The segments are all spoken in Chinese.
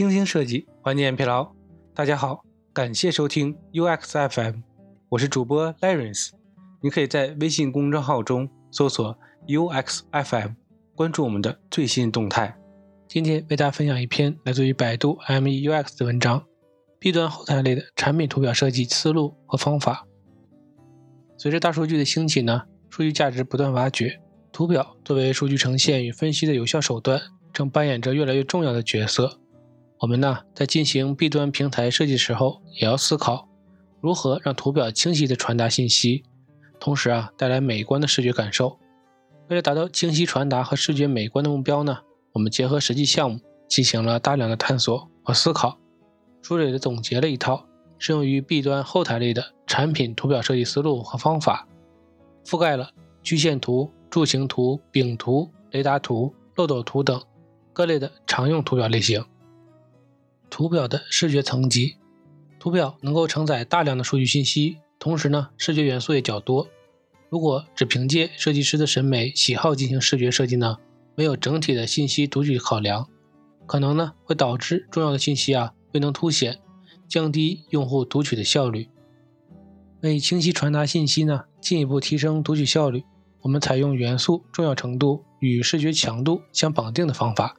精心设计，缓解疲劳。大家好，感谢收听 UX FM，我是主播 Lawrence。你可以在微信公众号中搜索 UX FM，关注我们的最新动态。今天为大家分享一篇来自于百度 MEUX 的文章：B 端后台类的产品图表设计思路和方法。随着大数据的兴起呢，数据价值不断挖掘，图表作为数据呈现与分析的有效手段。正扮演着越来越重要的角色。我们呢，在进行 B 端平台设计时候，也要思考如何让图表清晰地传达信息，同时啊，带来美观的视觉感受。为了达到清晰传达和视觉美观的目标呢，我们结合实际项目进行了大量的探索和思考，梳理的总结了一套适用于 B 端后台类的产品图表设计思路和方法，覆盖了曲线图、柱形图、饼图、雷达图、漏斗图等。各类的常用图表类型，图表的视觉层级，图表能够承载大量的数据信息，同时呢，视觉元素也较多。如果只凭借设计师的审美喜好进行视觉设计呢，没有整体的信息读取考量，可能呢会导致重要的信息啊未能凸显，降低用户读取的效率。为清晰传达信息呢，进一步提升读取效率，我们采用元素重要程度与视觉强度相绑定的方法。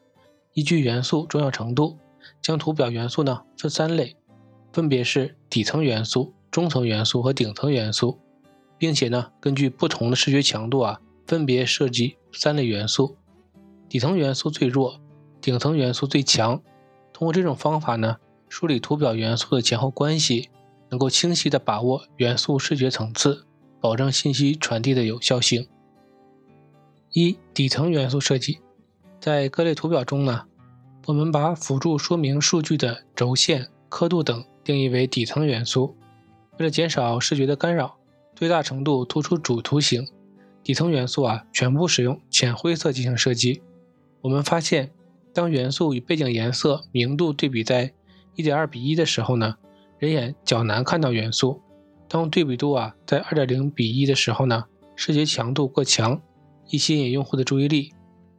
依据元素重要程度，将图表元素呢分三类，分别是底层元素、中层元素和顶层元素，并且呢根据不同的视觉强度啊，分别设计三类元素，底层元素最弱，顶层元素最强。通过这种方法呢，梳理图表元素的前后关系，能够清晰的把握元素视觉层次，保证信息传递的有效性。一、底层元素设计。在各类图表中呢，我们把辅助说明数据的轴线、刻度等定义为底层元素。为了减少视觉的干扰，最大程度突出主图形，底层元素啊全部使用浅灰色进行设计。我们发现，当元素与背景颜色明度对比在1.2比1的时候呢，人眼较难看到元素；当对比度啊在2.0比1的时候呢，视觉强度过强，易吸引用户的注意力。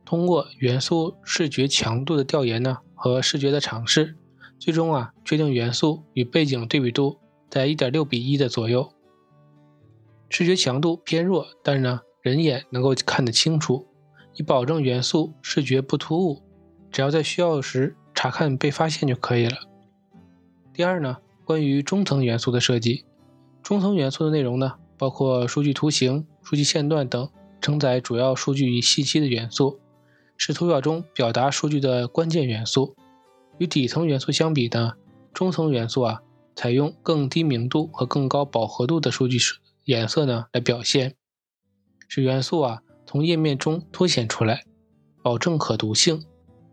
通过元素视觉强度的调研呢和视觉的尝试，最终啊确定元素与背景对比度在一点六比一的左右，视觉强度偏弱，但是呢人眼能够看得清楚，以保证元素视觉不突兀，只要在需要时查看被发现就可以了。第二呢，关于中层元素的设计，中层元素的内容呢包括数据图形、数据线段等承载主要数据与信息的元素。是图表中表达数据的关键元素。与底层元素相比呢，中层元素啊，采用更低明度和更高饱和度的数据颜色呢来表现，使元素啊从页面中凸显出来，保证可读性。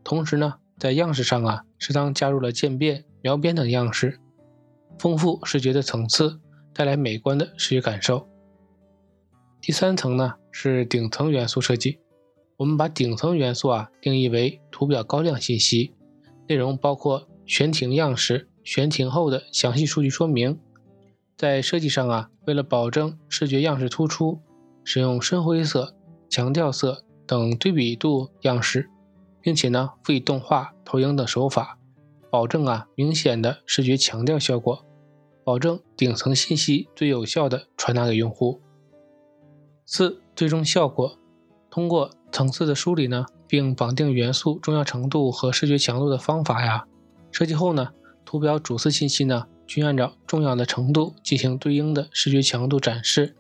同时呢，在样式上啊，适当加入了渐变、描边等样式，丰富视觉的层次，带来美观的视觉感受。第三层呢是顶层元素设计。我们把顶层元素啊定义为图表高亮信息，内容包括悬停样式、悬停后的详细数据说明。在设计上啊，为了保证视觉样式突出，使用深灰色、强调色等对比度样式，并且呢赋予动画、投影等手法，保证啊明显的视觉强调效果，保证顶层信息最有效的传达给用户。四、最终效果，通过。层次的梳理呢，并绑定元素重要程度和视觉强度的方法呀。设计后呢，图表主次信息呢均按照重要的程度进行对应的视觉强度展示，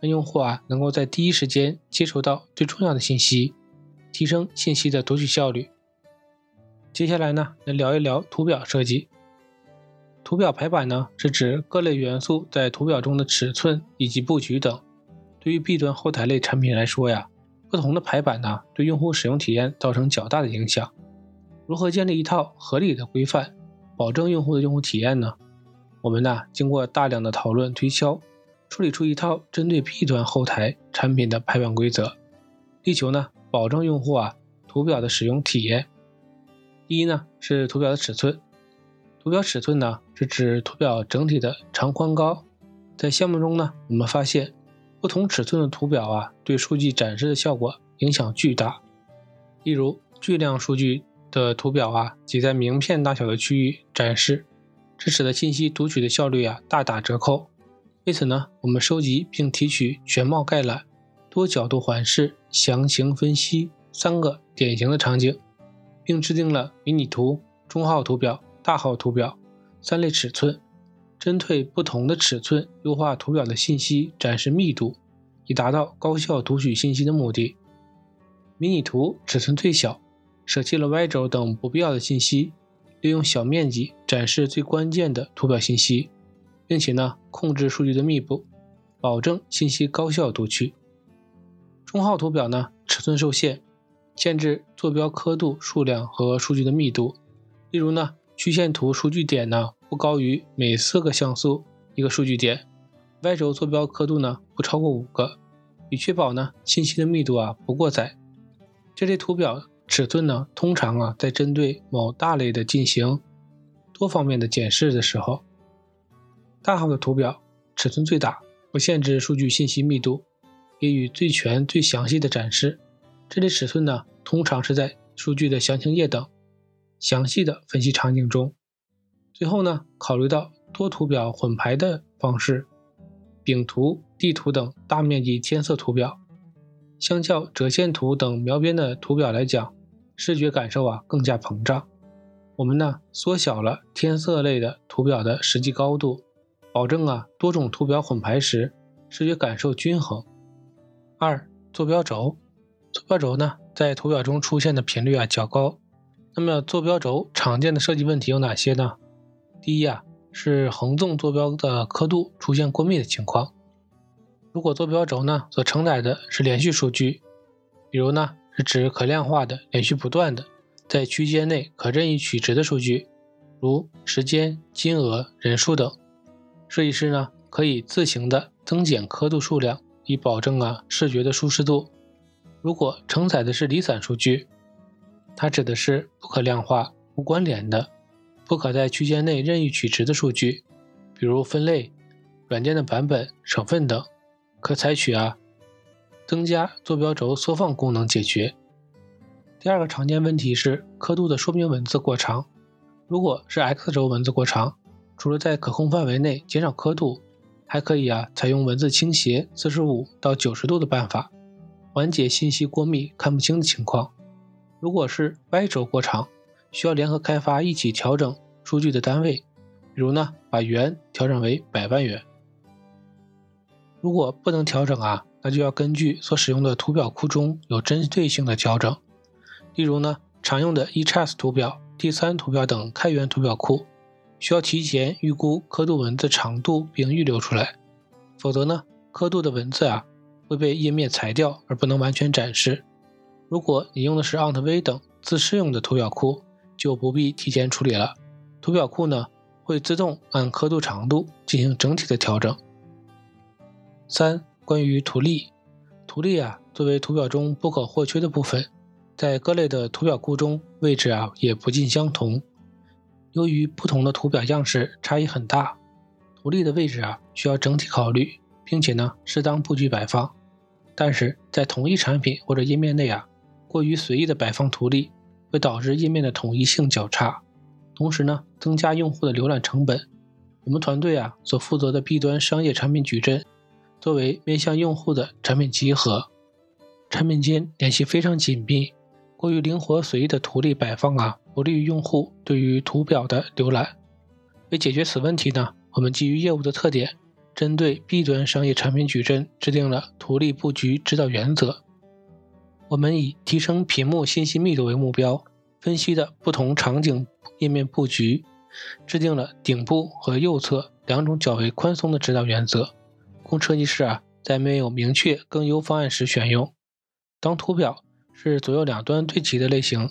让用户啊能够在第一时间接触到最重要的信息，提升信息的读取效率。接下来呢，来聊一聊图表设计。图表排版呢，是指各类元素在图表中的尺寸以及布局等。对于 B 端后台类产品来说呀。不同的排版呢，对用户使用体验造成较大的影响。如何建立一套合理的规范，保证用户的用户体验呢？我们呢，经过大量的讨论推敲，处理出一套针对 B 端后台产品的排版规则，力求呢，保证用户啊图表的使用体验。第一呢，是图表的尺寸。图表尺寸呢，是指图表整体的长宽高。在项目中呢，我们发现。不同尺寸的图表啊，对数据展示的效果影响巨大。例如，巨量数据的图表啊挤在名片大小的区域展示，这使得信息读取的效率啊大打折扣。为此呢，我们收集并提取全貌概览、多角度环视、详情分析三个典型的场景，并制定了迷你图、中号图表、大号图表三类尺寸，针对不同的尺寸优化图表的信息展示密度，以达到高效读取信息的目的。迷你图尺寸最小，舍弃了 Y 轴等不必要的信息，利用小面积展示最关键的图表信息。并且呢，控制数据的密度，保证信息高效读取。中号图表呢，尺寸受限，限制坐标刻度数量和数据的密度。例如呢，曲线图数据点呢不高于每四个像素一个数据点，Y 轴坐标刻度呢不超过五个，以确保呢信息的密度啊不过载。这类图表尺寸呢，通常啊在针对某大类的进行多方面的检视的时候。大号的图表尺寸最大，不限制数据信息密度，给予最全最详细的展示。这类尺寸呢，通常是在数据的详情页等详细的分析场景中。最后呢，考虑到多图表混排的方式，饼图、地图等大面积填色图表，相较折线图等描边的图表来讲，视觉感受啊更加膨胀。我们呢，缩小了填色类的图表的实际高度。保证啊多种图表混排时视觉感受均衡。二坐标轴，坐标轴呢在图表中出现的频率啊较高。那么坐标轴常见的设计问题有哪些呢？第一啊是横纵坐标的刻度出现过密的情况。如果坐标轴呢所承载的是连续数据，比如呢是指可量化的连续不断的在区间内可任意取值的数据，如时间、金额、人数等。设计师呢可以自行的增减刻度数量，以保证啊视觉的舒适度。如果承载的是离散数据，它指的是不可量化、无关联的、不可在区间内任意取值的数据，比如分类、软件的版本、省份等，可采取啊增加坐标轴缩放功能解决。第二个常见问题是刻度的说明文字过长，如果是 X 轴文字过长。除了在可控范围内减少刻度，还可以啊采用文字倾斜四十五到九十度的办法，缓解信息过密看不清的情况。如果是 Y 轴过长，需要联合开发一起调整数据的单位，比如呢把元调整为百万元。如果不能调整啊，那就要根据所使用的图表库中有针对性的调整，例如呢常用的 eChess 图表、第三图表等开源图表库。需要提前预估刻度文字长度并预留出来，否则呢，刻度的文字啊会被页面裁掉而不能完全展示。如果你用的是 Ant-V 等自适用的图表库，就不必提前处理了。图表库呢会自动按刻度长度进行整体的调整。三、关于图例，图例啊作为图表中不可或缺的部分，在各类的图表库中位置啊也不尽相同。由于不同的图表样式差异很大，图例的位置啊需要整体考虑，并且呢适当布局摆放。但是在同一产品或者页面内啊，过于随意的摆放图例会导致页面的统一性较差，同时呢增加用户的浏览成本。我们团队啊所负责的 B 端商业产品矩阵，作为面向用户的产品集合，产品间联系非常紧密。过于灵活随意的图例摆放啊，不利于用户对于图表的浏览。为解决此问题呢，我们基于业务的特点，针对 B 端商业产品矩阵制定了图例布局指导原则。我们以提升屏幕信息密度为目标，分析的不同场景页面布局，制定了顶部和右侧两种较为宽松的指导原则，供设计师啊在没有明确更优方案时选用。当图表是左右两端对齐的类型，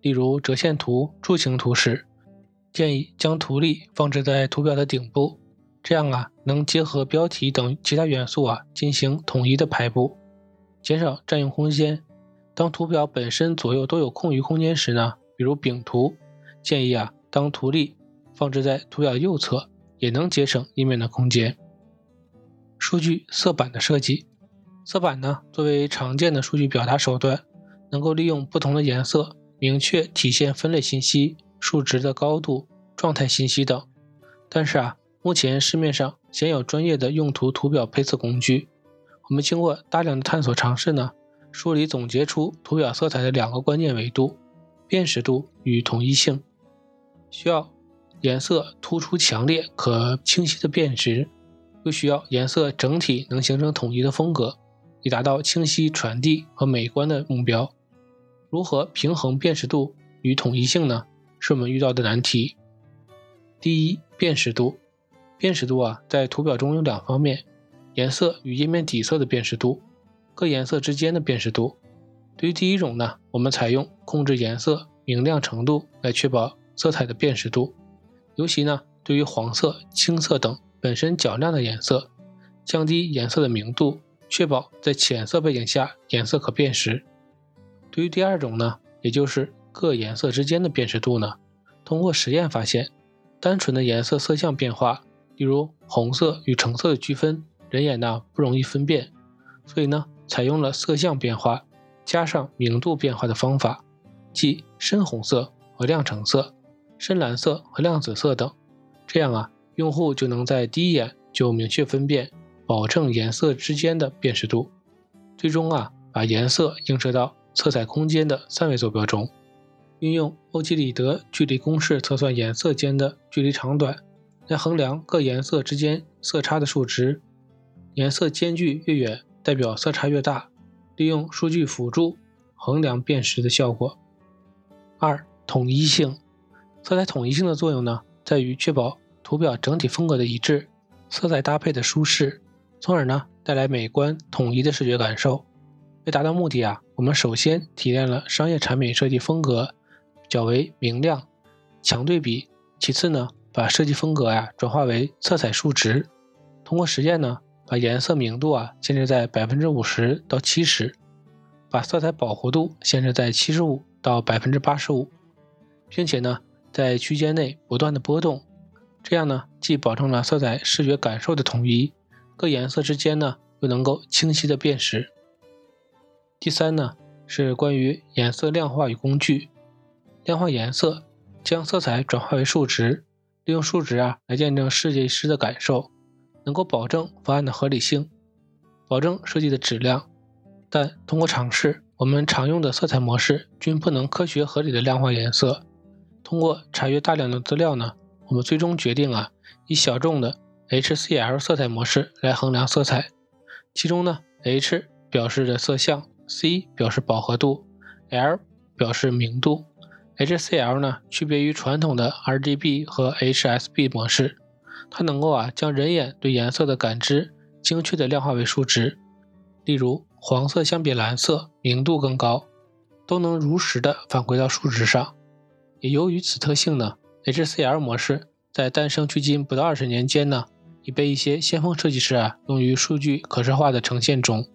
例如折线图、柱形图时，建议将图例放置在图表的顶部，这样啊能结合标题等其他元素啊进行统一的排布，减少占用空间。当图表本身左右都有空余空间时呢，比如饼图，建议啊当图例放置在图表右侧，也能节省页面的空间。数据色板的设计，色板呢作为常见的数据表达手段。能够利用不同的颜色，明确体现分类信息、数值的高度、状态信息等。但是啊，目前市面上鲜有专业的用途图表配色工具。我们经过大量的探索尝试呢，梳理总结出图表色彩的两个关键维度：辨识度与统一性。需要颜色突出强烈、可清晰的辨识，又需要颜色整体能形成统一的风格，以达到清晰传递和美观的目标。如何平衡辨识度与统一性呢？是我们遇到的难题。第一，辨识度。辨识度啊，在图表中有两方面：颜色与页面底色的辨识度，各颜色之间的辨识度。对于第一种呢，我们采用控制颜色明亮程度来确保色彩的辨识度。尤其呢，对于黄色、青色等本身较亮的颜色，降低颜色的明度，确保在浅色背景下颜色可辨识。对于第二种呢，也就是各颜色之间的辨识度呢，通过实验发现。单纯的颜色色相变化，例如红色与橙色的区分，人眼呢不容易分辨，所以呢采用了色相变化加上明度变化的方法，即深红色和亮橙色、深蓝色和亮紫色等。这样啊，用户就能在第一眼就明确分辨，保证颜色之间的辨识度。最终啊，把颜色映射到色彩空间的三维坐标中。运用欧几里得距离公式测算颜色间的距离长短，来衡量各颜色之间色差的数值。颜色间距越远，代表色差越大。利用数据辅助衡量辨识的效果。二、统一性。色彩统一性的作用呢，在于确保图表整体风格的一致，色彩搭配的舒适，从而呢带来美观统一的视觉感受。为达到目的啊，我们首先提炼了商业产品设计风格。较为明亮、强对比。其次呢，把设计风格呀转化为色彩数值。通过实验呢，把颜色明度啊限制在百分之五十到七十，把色彩饱和度限制在七十五到百分之八十五，并且呢，在区间内不断的波动。这样呢，既保证了色彩视觉感受的统一，各颜色之间呢又能够清晰的辨识。第三呢，是关于颜色量化与工具。量化颜色，将色彩转化为数值，利用数值啊来见证设计师的感受，能够保证方案的合理性，保证设计的质量。但通过尝试，我们常用的色彩模式均不能科学合理的量化颜色。通过查阅大量的资料呢，我们最终决定啊以小众的 HCL 色彩模式来衡量色彩。其中呢，H 表示着色相，C 表示饱和度，L 表示明度。HCL 呢，区别于传统的 RGB 和 HSB 模式，它能够啊将人眼对颜色的感知精确的量化为数值。例如，黄色相比蓝色明度更高，都能如实的反馈到数值上。也由于此特性呢，HCL 模式在诞生距今不到二十年间呢，已被一些先锋设计师啊用于数据可视化的呈现中。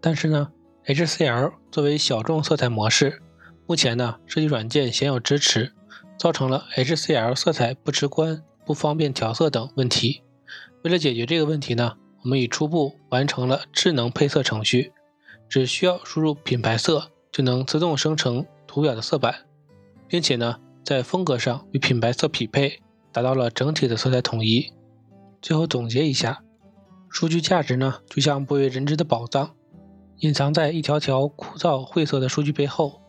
但是呢，HCL 作为小众色彩模式。目前呢，设计软件鲜有支持，造成了 HCL 色彩不直观、不方便调色等问题。为了解决这个问题呢，我们已初步完成了智能配色程序，只需要输入品牌色，就能自动生成图表的色板，并且呢，在风格上与品牌色匹配，达到了整体的色彩统一。最后总结一下，数据价值呢，就像不为人知的宝藏，隐藏在一条条枯燥晦涩的数据背后。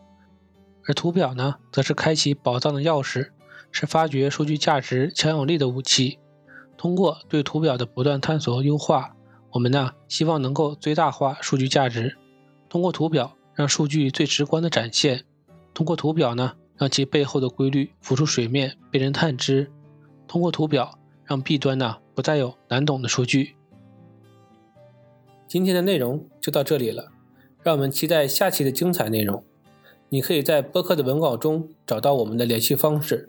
而图表呢，则是开启宝藏的钥匙，是发掘数据价值强有力的武器。通过对图表的不断探索和优化，我们呢希望能够最大化数据价值。通过图表让数据最直观的展现，通过图表呢让其背后的规律浮出水面，被人探知。通过图表让 B 端呢不再有难懂的数据。今天的内容就到这里了，让我们期待下期的精彩内容。你可以在播客的文稿中找到我们的联系方式，